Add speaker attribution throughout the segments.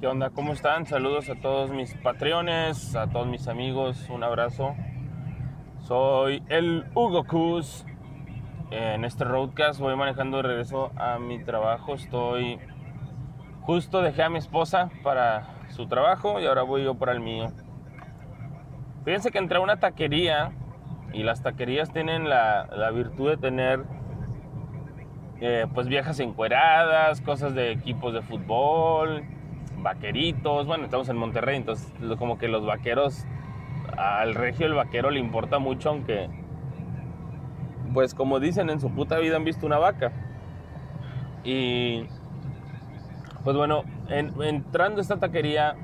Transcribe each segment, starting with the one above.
Speaker 1: ¿Qué onda? ¿Cómo están? Saludos a todos mis patreones, a todos mis amigos, un abrazo. Soy el Hugo Cus. En este roadcast voy manejando de regreso a mi trabajo. Estoy justo dejé a mi esposa para su trabajo y ahora voy yo para el mío. Fíjense que entré a una taquería y las taquerías tienen la, la virtud de tener eh, pues viejas encueradas, cosas de equipos de fútbol, vaqueritos. Bueno, estamos en Monterrey, entonces como que los vaqueros, al regio el vaquero le importa mucho, aunque, pues como dicen, en su puta vida han visto una vaca. Y, pues bueno, entrando a esta taquería,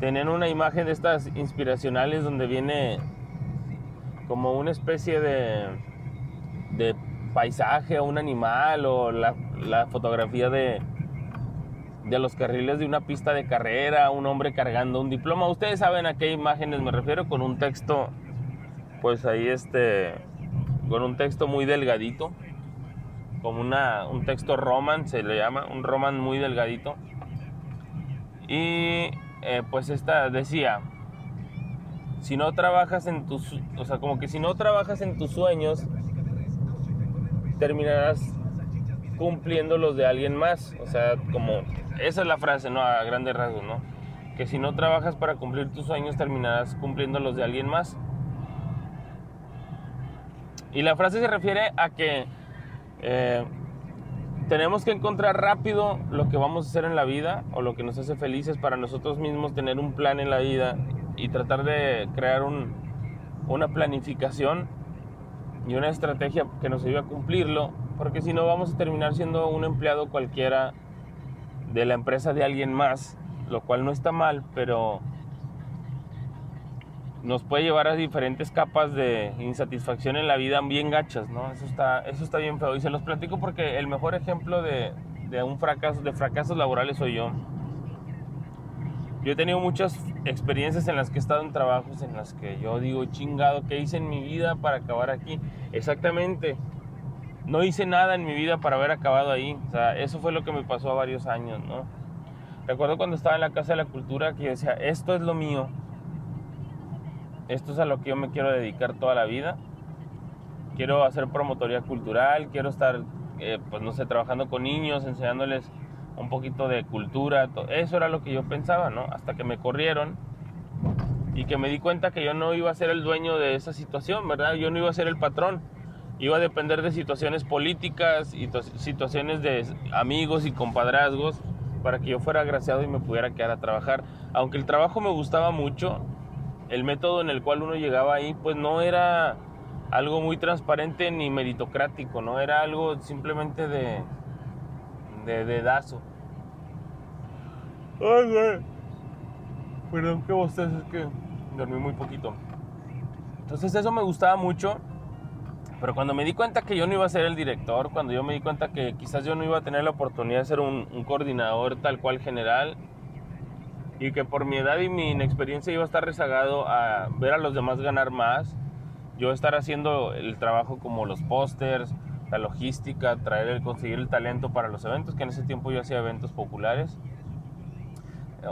Speaker 1: tenían una imagen de estas inspiracionales donde viene como una especie de, de paisaje o un animal o la, fotografía de, de los carriles de una pista de carrera, un hombre cargando un diploma. Ustedes saben a qué imágenes me refiero con un texto, pues ahí este, con un texto muy delgadito, como una, un texto roman se le llama, un roman muy delgadito. Y eh, pues esta decía, si no trabajas en tus, o sea, como que si no trabajas en tus sueños, terminarás cumpliendo los de alguien más. O sea, como esa es la frase, ¿no? A grandes rasgos, ¿no? Que si no trabajas para cumplir tus sueños, terminarás cumpliendo los de alguien más. Y la frase se refiere a que eh, tenemos que encontrar rápido lo que vamos a hacer en la vida o lo que nos hace felices para nosotros mismos, tener un plan en la vida y tratar de crear un, una planificación y una estrategia que nos ayude a cumplirlo, porque si no vamos a terminar siendo un empleado cualquiera de la empresa de alguien más, lo cual no está mal, pero nos puede llevar a diferentes capas de insatisfacción en la vida bien gachas, ¿no? Eso está, eso está bien feo. Y se los platico porque el mejor ejemplo de, un fracaso, de fracasos laborales soy yo. Yo he tenido muchas experiencias en las que he estado en trabajos en las que yo digo, chingado, ¿qué hice en mi vida para acabar aquí? Exactamente, no hice nada en mi vida para haber acabado ahí. O sea, eso fue lo que me pasó a varios años, ¿no? Recuerdo cuando estaba en la Casa de la Cultura que decía, esto es lo mío. Esto es a lo que yo me quiero dedicar toda la vida. Quiero hacer promotoría cultural, quiero estar, eh, pues no sé, trabajando con niños, enseñándoles un poquito de cultura, eso era lo que yo pensaba, ¿no? Hasta que me corrieron y que me di cuenta que yo no iba a ser el dueño de esa situación, ¿verdad? Yo no iba a ser el patrón, iba a depender de situaciones políticas y situaciones de amigos y compadrazgos para que yo fuera agraciado y me pudiera quedar a trabajar. Aunque el trabajo me gustaba mucho, el método en el cual uno llegaba ahí, pues no era algo muy transparente ni meritocrático, ¿no? Era algo simplemente de de dedazo. Ay, güey. Perdón que vos es que dormí muy poquito. Entonces eso me gustaba mucho. Pero cuando me di cuenta que yo no iba a ser el director, cuando yo me di cuenta que quizás yo no iba a tener la oportunidad de ser un, un coordinador tal cual general, y que por mi edad y mi inexperiencia iba a estar rezagado a ver a los demás ganar más, yo estar haciendo el trabajo como los pósters, la logística, traer el conseguir el talento para los eventos, que en ese tiempo yo hacía eventos populares.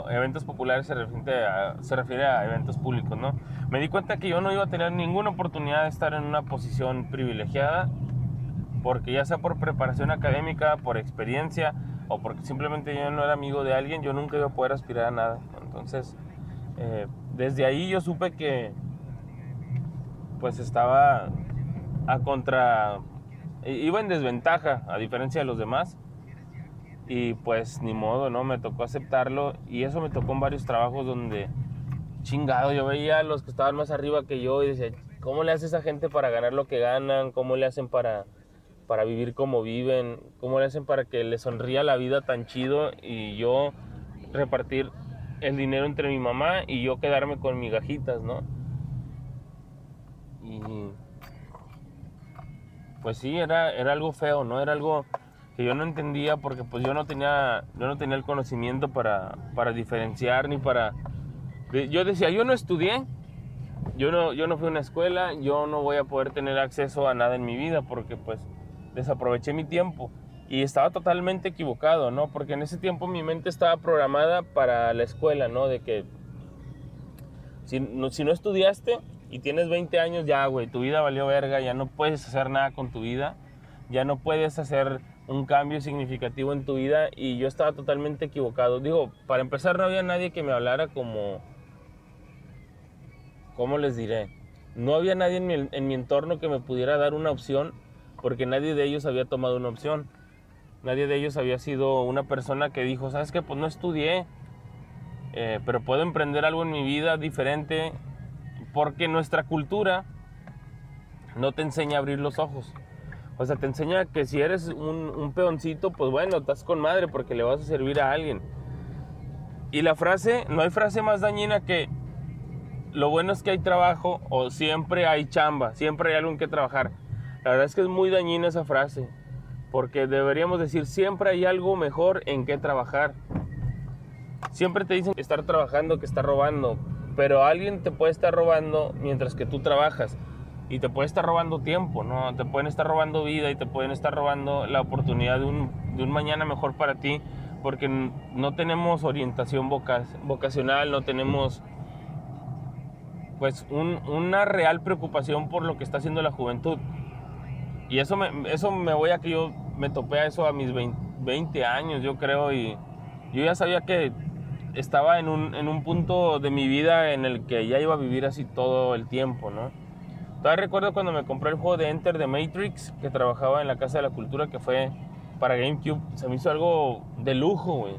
Speaker 1: Eventos populares se refiere, a, se refiere a eventos públicos, ¿no? Me di cuenta que yo no iba a tener ninguna oportunidad de estar en una posición privilegiada, porque ya sea por preparación académica, por experiencia, o porque simplemente yo no era amigo de alguien, yo nunca iba a poder aspirar a nada. Entonces, eh, desde ahí yo supe que pues estaba a contra iba en desventaja a diferencia de los demás y pues ni modo, ¿no? Me tocó aceptarlo y eso me tocó en varios trabajos donde chingado, yo veía a los que estaban más arriba que yo y decía, ¿cómo le hace esa gente para ganar lo que ganan? ¿Cómo le hacen para, para vivir como viven? ¿Cómo le hacen para que le sonría la vida tan chido y yo repartir el dinero entre mi mamá y yo quedarme con migajitas, ¿no? Y pues sí, era, era algo feo, ¿no? Era algo que yo no entendía porque pues yo no tenía, yo no tenía el conocimiento para, para diferenciar ni para... Yo decía, yo no estudié, yo no, yo no fui a una escuela, yo no voy a poder tener acceso a nada en mi vida porque pues desaproveché mi tiempo. Y estaba totalmente equivocado, ¿no? Porque en ese tiempo mi mente estaba programada para la escuela, ¿no? De que si no, si no estudiaste y tienes 20 años, ya, güey, tu vida valió verga, ya no puedes hacer nada con tu vida, ya no puedes hacer un cambio significativo en tu vida y yo estaba totalmente equivocado. Digo, para empezar no había nadie que me hablara como, ¿cómo les diré? No había nadie en mi, en mi entorno que me pudiera dar una opción porque nadie de ellos había tomado una opción. Nadie de ellos había sido una persona que dijo, ¿sabes qué? Pues no estudié, eh, pero puedo emprender algo en mi vida diferente porque nuestra cultura no te enseña a abrir los ojos. O sea, te enseña que si eres un, peoncito, pues bueno, estás con madre porque le vas a servir a alguien. Y la frase, no hay frase más dañina que lo bueno es que hay trabajo o siempre hay chamba, siempre hay algo en que trabajar. La verdad es que es muy dañina esa frase, porque deberíamos decir siempre hay algo mejor en que trabajar. Siempre te dicen que estar trabajando, que estar robando, pero alguien te puede estar robando mientras que tú trabajas y te puede estar robando tiempo, ¿no? Te pueden estar robando vida y te pueden estar robando la oportunidad de un, de un mañana mejor para ti porque no tenemos orientación vocacional, no tenemos pues un, una real preocupación por lo que está haciendo la juventud. Y eso me, eso me voy a que yo me topé a eso a mis 20, 20 años, yo creo, y yo ya sabía que estaba en un, en un punto de mi vida en el que ya iba a vivir así todo el tiempo, ¿no? Todavía recuerdo cuando me compré el juego de Enter the Matrix, que trabajaba en la Casa de la Cultura, que fue para GameCube. Se me hizo algo de lujo, güey.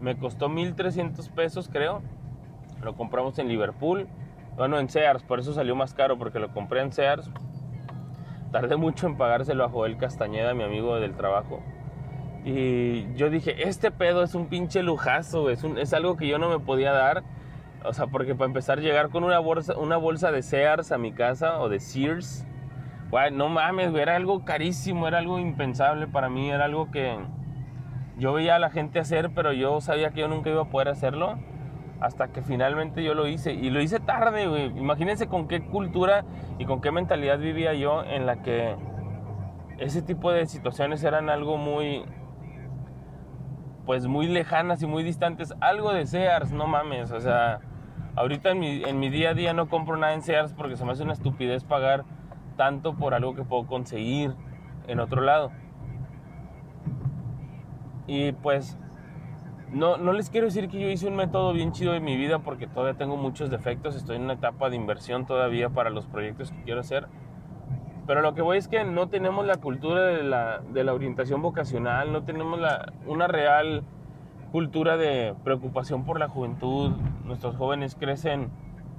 Speaker 1: Me costó 1300 pesos, creo. Lo compramos en Liverpool. Bueno, en Sears, por eso salió más caro, porque lo compré en Sears. Tardé mucho en pagárselo a Joel Castañeda, mi amigo del trabajo. Y yo dije, este pedo es un pinche lujazo, es, es algo que yo no me podía dar. O sea, porque para empezar, llegar con una bolsa, una bolsa de Sears a mi casa o de Sears, bueno, no mames, era algo carísimo, era algo impensable para mí, era algo que yo veía a la gente hacer, pero yo sabía que yo nunca iba a poder hacerlo hasta que finalmente yo lo hice. Y lo hice tarde, güey. Imagínense con qué cultura y con qué mentalidad vivía yo en la que ese tipo de situaciones eran algo muy, pues muy lejanas y muy distantes. Algo de Sears, no mames. O sea, ahorita en mi, en mi día a día no compro nada en Sears porque se me hace una estupidez pagar tanto por algo que puedo conseguir en otro lado. Y pues no, no les quiero decir que yo hice un método bien chido de mi vida porque todavía tengo muchos defectos, estoy en una etapa de inversión todavía para los proyectos que quiero hacer. Pero lo que voy es que no tenemos la cultura de la, de la orientación vocacional, no tenemos la, una real cultura de preocupación por la juventud. Nuestros jóvenes crecen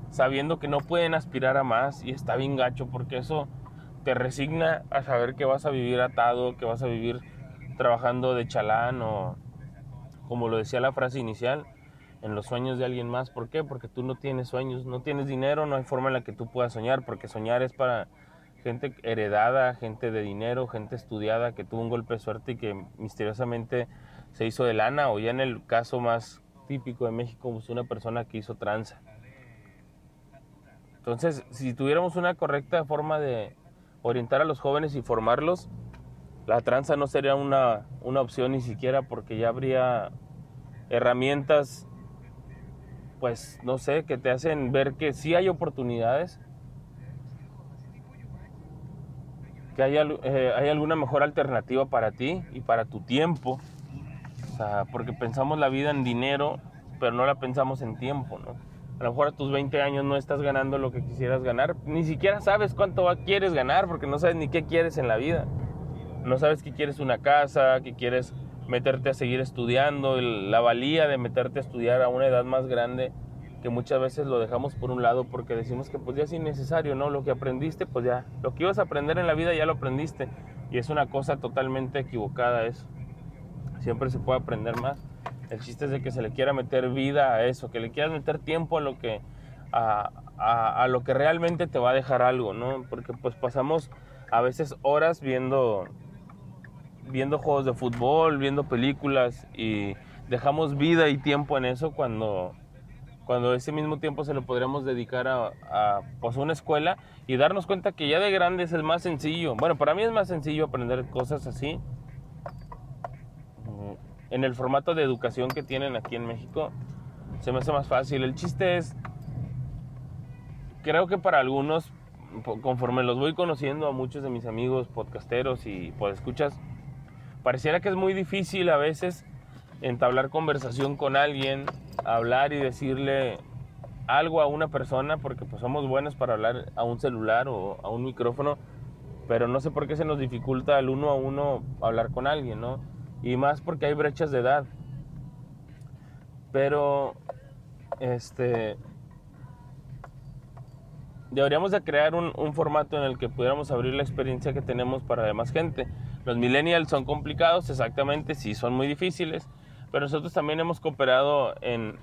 Speaker 1: sabiendo que no pueden aspirar a más y está bien gacho porque eso te resigna a saber que vas a vivir atado, que vas a vivir trabajando de chalán o como lo decía la frase inicial, en los sueños de alguien más. ¿Por qué? Porque tú no tienes sueños, no tienes dinero, no hay forma en la que tú puedas soñar, porque soñar es para gente heredada, gente de dinero, gente estudiada que tuvo un golpe de suerte y que misteriosamente se hizo de lana, o ya en el caso más típico de México, pues una persona que hizo tranza. Entonces, si tuviéramos una correcta forma de orientar a los jóvenes y formarlos, la tranza no sería una, una opción ni siquiera porque ya habría herramientas, pues no sé, que te hacen ver que sí hay oportunidades que hay, eh, hay alguna mejor alternativa para ti y para tu tiempo. O sea, porque pensamos la vida en dinero, pero no la pensamos en tiempo, ¿no? A lo mejor a tus 20 años no estás ganando lo que quisieras ganar, ni siquiera sabes cuánto quieres ganar porque no sabes ni qué quieres en la vida. No sabes que quieres una casa, que quieres meterte a seguir estudiando, la valía de meterte a estudiar a una edad más grande que muchas veces lo dejamos por un lado porque decimos que pues ya es innecesario, ¿no? Lo que aprendiste, pues ya, lo que ibas a aprender en la vida ya lo aprendiste y es una cosa totalmente equivocada eso. Siempre se puede aprender más. El chiste es de que se le quiera meter vida a eso, que le quieras meter tiempo a lo que a, a, a lo que realmente te va a dejar algo, ¿no? Porque pues pasamos a veces horas viendo viendo juegos de fútbol, viendo películas y dejamos vida y tiempo en eso cuando cuando ese mismo tiempo se lo podríamos dedicar a, pues, una escuela y darnos cuenta que ya de grandes es más sencillo. Bueno, para mí es más sencillo aprender cosas así. Mm, en el formato de educación que tienen aquí en México, se me hace más fácil. El chiste es, creo que para algunos, conforme los voy conociendo a muchos de mis amigos podcasteros y escuchas, pareciera que es muy difícil a veces entablar conversación con alguien hablar y decirle algo a una persona porque pues somos buenos para hablar a un celular o a un micrófono, pero no sé por qué se nos dificulta al uno a uno hablar con alguien, ¿no? Y más porque hay brechas de edad. Pero este deberíamos de crear un, un, formato en el que pudiéramos abrir la experiencia que tenemos para demás gente. Los millennials son complicados, exactamente, sí son muy difíciles, pero nosotros también hemos cooperado en,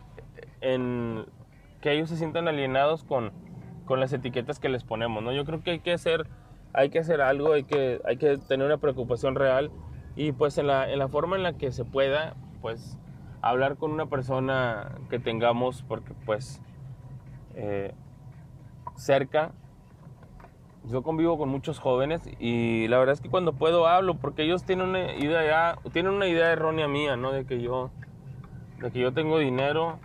Speaker 1: en que ellos se sientan alienados con, con, las etiquetas que les ponemos, ¿no? Yo creo que hay que hacer, hay que hacer algo, hay que, hay que tener una preocupación real y pues en la, en la forma en la que se pueda, pues hablar con una persona que tengamos, porque pues eh, cerca yo convivo con muchos jóvenes y la verdad es que cuando puedo hablo porque ellos tienen una idea tienen una idea errónea mía, ¿no? De que yo de que yo tengo dinero,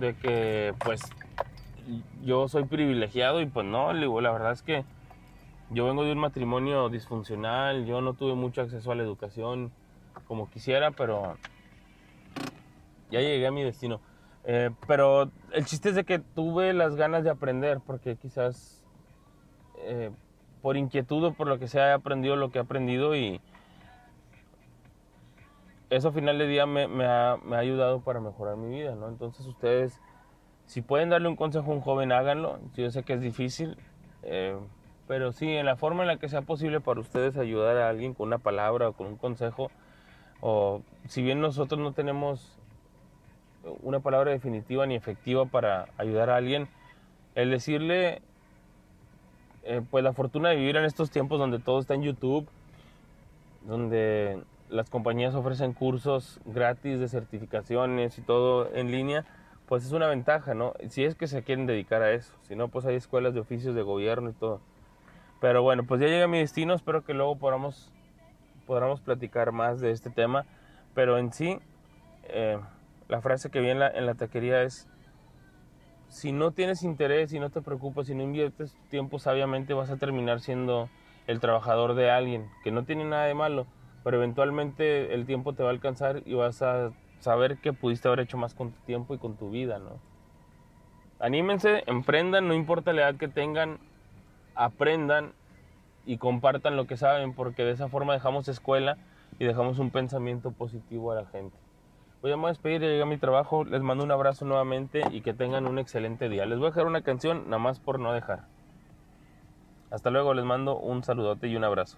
Speaker 1: de que pues yo soy privilegiado y pues no, la verdad es que yo vengo de un matrimonio disfuncional, yo no tuve mucho acceso a la educación como quisiera, pero ya llegué a mi destino. Eh, pero el chiste es de que tuve las ganas de aprender porque quizás eh, por inquietud o por lo que sea, he aprendido lo que he aprendido y eso al final de día me, ha, ayudado para mejorar mi vida, ¿no? Entonces ustedes, si pueden darle un consejo a un joven, háganlo. Yo sé que es difícil, eh, pero sí, en la forma en la que sea posible para ustedes ayudar a alguien con una palabra o con un consejo, o si bien nosotros no tenemos una palabra definitiva ni efectiva para ayudar a alguien, el decirle eh, pues la fortuna de vivir en estos tiempos donde todo está en YouTube, donde las compañías ofrecen cursos gratis de certificaciones y todo en línea, pues es una ventaja, ¿no? Si es que se quieren dedicar a eso, si no, pues hay escuelas de oficios de gobierno y todo. Pero bueno, pues ya llegué a mi destino, espero que luego podamos, podamos platicar más de este tema, pero en sí, eh, la frase que vi en la, en la taquería es, si no tienes interés, si no te preocupas, si no inviertes tiempo sabiamente, vas a terminar siendo el trabajador de alguien, que no tiene nada de malo, pero eventualmente el tiempo te va a alcanzar y vas a saber que pudiste haber hecho más con tu tiempo y con tu vida, ¿no? Anímense, emprendan, no importa la edad que tengan, aprendan y compartan lo que saben, porque de esa forma dejamos escuela y dejamos un pensamiento positivo a la gente. Voy a despedir, ya llegué a mi trabajo. Les mando un abrazo nuevamente y que tengan un excelente día. Les voy a dejar una canción, nada más por no dejar. Hasta luego, les mando un saludote y un abrazo.